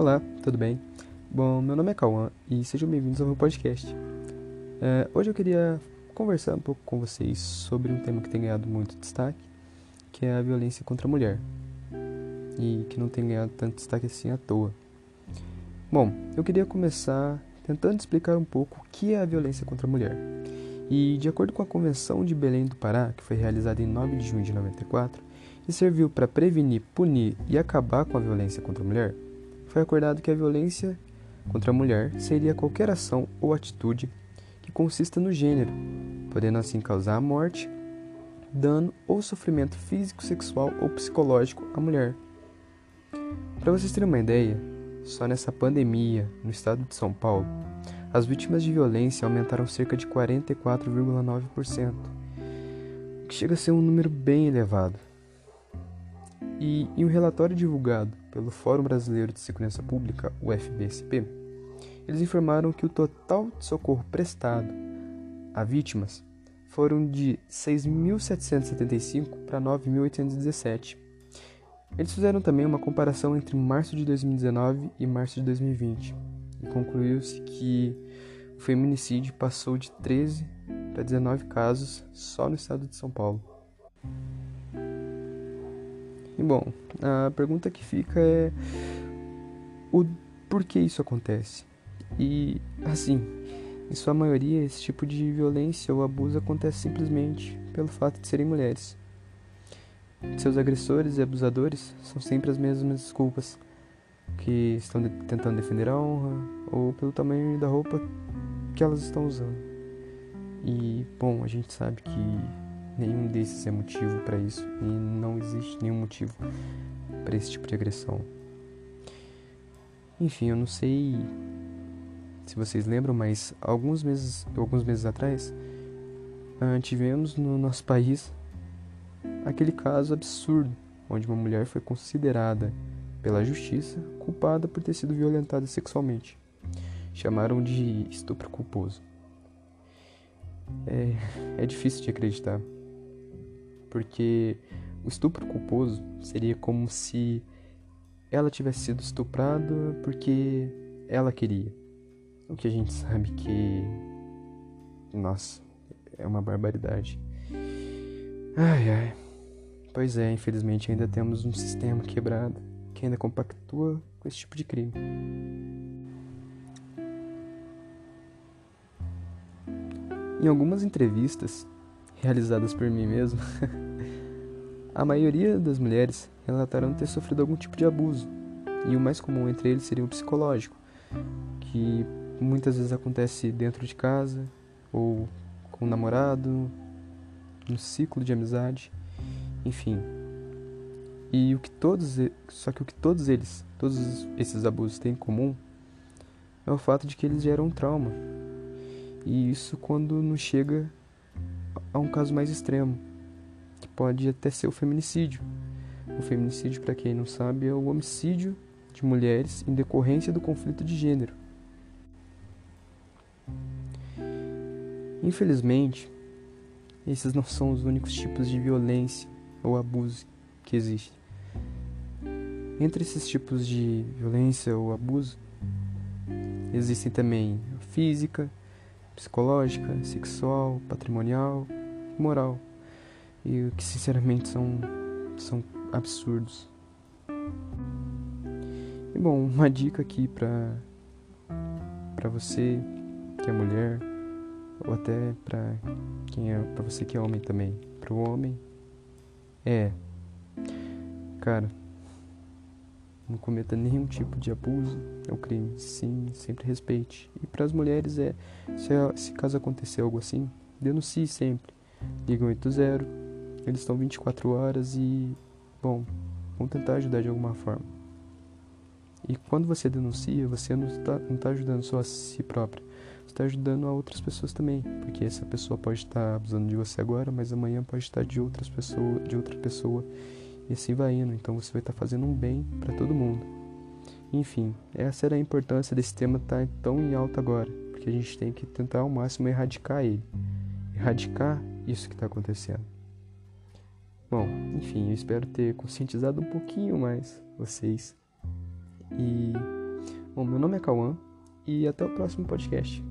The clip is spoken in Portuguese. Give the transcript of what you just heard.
Olá, tudo bem? Bom, meu nome é Cauã e sejam bem-vindos ao meu podcast. É, hoje eu queria conversar um pouco com vocês sobre um tema que tem ganhado muito destaque, que é a violência contra a mulher, e que não tem ganhado tanto destaque assim à toa. Bom, eu queria começar tentando explicar um pouco o que é a violência contra a mulher. E, de acordo com a Convenção de Belém do Pará, que foi realizada em 9 de junho de 94, e serviu para prevenir, punir e acabar com a violência contra a mulher, foi acordado que a violência contra a mulher seria qualquer ação ou atitude que consista no gênero, podendo assim causar a morte, dano ou sofrimento físico, sexual ou psicológico à mulher. Para vocês terem uma ideia, só nessa pandemia, no estado de São Paulo, as vítimas de violência aumentaram cerca de 44,9%, o que chega a ser um número bem elevado. E em um relatório divulgado pelo Fórum Brasileiro de Segurança Pública, o FBSP, eles informaram que o total de socorro prestado a vítimas foram de 6.775 para 9.817. Eles fizeram também uma comparação entre março de 2019 e março de 2020 e concluiu-se que o feminicídio passou de 13 para 19 casos só no estado de São Paulo. E bom, a pergunta que fica é o por que isso acontece? E assim, em sua maioria, esse tipo de violência ou abuso acontece simplesmente pelo fato de serem mulheres. Seus agressores e abusadores são sempre as mesmas desculpas, que estão de tentando defender a honra ou pelo tamanho da roupa que elas estão usando. E bom, a gente sabe que Nenhum desses é motivo para isso e não existe nenhum motivo para esse tipo de agressão. Enfim, eu não sei se vocês lembram, mas alguns meses, alguns meses atrás, ah, tivemos no nosso país aquele caso absurdo onde uma mulher foi considerada pela justiça culpada por ter sido violentada sexualmente. Chamaram de estupro culposo. É, é difícil de acreditar porque o estupro culposo seria como se ela tivesse sido estuprada porque ela queria. O que a gente sabe que. Nossa, é uma barbaridade. Ai ai. Pois é, infelizmente ainda temos um sistema quebrado que ainda compactua com esse tipo de crime. Em algumas entrevistas, realizadas por mim mesmo, a maioria das mulheres relataram ter sofrido algum tipo de abuso, e o mais comum entre eles seria o psicológico, que muitas vezes acontece dentro de casa, ou com o namorado, no ciclo de amizade, enfim. E o que todos, só que o que todos eles, todos esses abusos têm em comum é o fato de que eles geram um trauma. E isso quando não chega a um caso mais extremo, que pode até ser o feminicídio. O feminicídio, para quem não sabe, é o homicídio de mulheres em decorrência do conflito de gênero. Infelizmente, esses não são os únicos tipos de violência ou abuso que existem. Entre esses tipos de violência ou abuso, existem também a física, psicológica, sexual, patrimonial moral. E que sinceramente são, são absurdos. E bom, uma dica aqui pra, pra você que é mulher, ou até pra quem é, pra você que é homem também. Pro homem é, cara, não cometa nenhum tipo de abuso, é um crime. Sim, sempre respeite. E para as mulheres é, se, se caso acontecer algo assim, denuncie sempre. Liga 80, eles estão 24 horas e, bom, vão tentar ajudar de alguma forma. E quando você denuncia, você não está tá ajudando só a si própria, você está ajudando a outras pessoas também, porque essa pessoa pode estar abusando de você agora, mas amanhã pode estar de outras pessoas, de outra pessoa e assim vai indo. Então você vai estar fazendo um bem para todo mundo. Enfim, essa era a importância desse tema estar tá tão em alta agora, porque a gente tem que tentar ao máximo erradicar ele, erradicar isso que está acontecendo. Bom, enfim, eu espero ter conscientizado um pouquinho mais vocês e Bom, meu nome é Cauã e até o próximo podcast.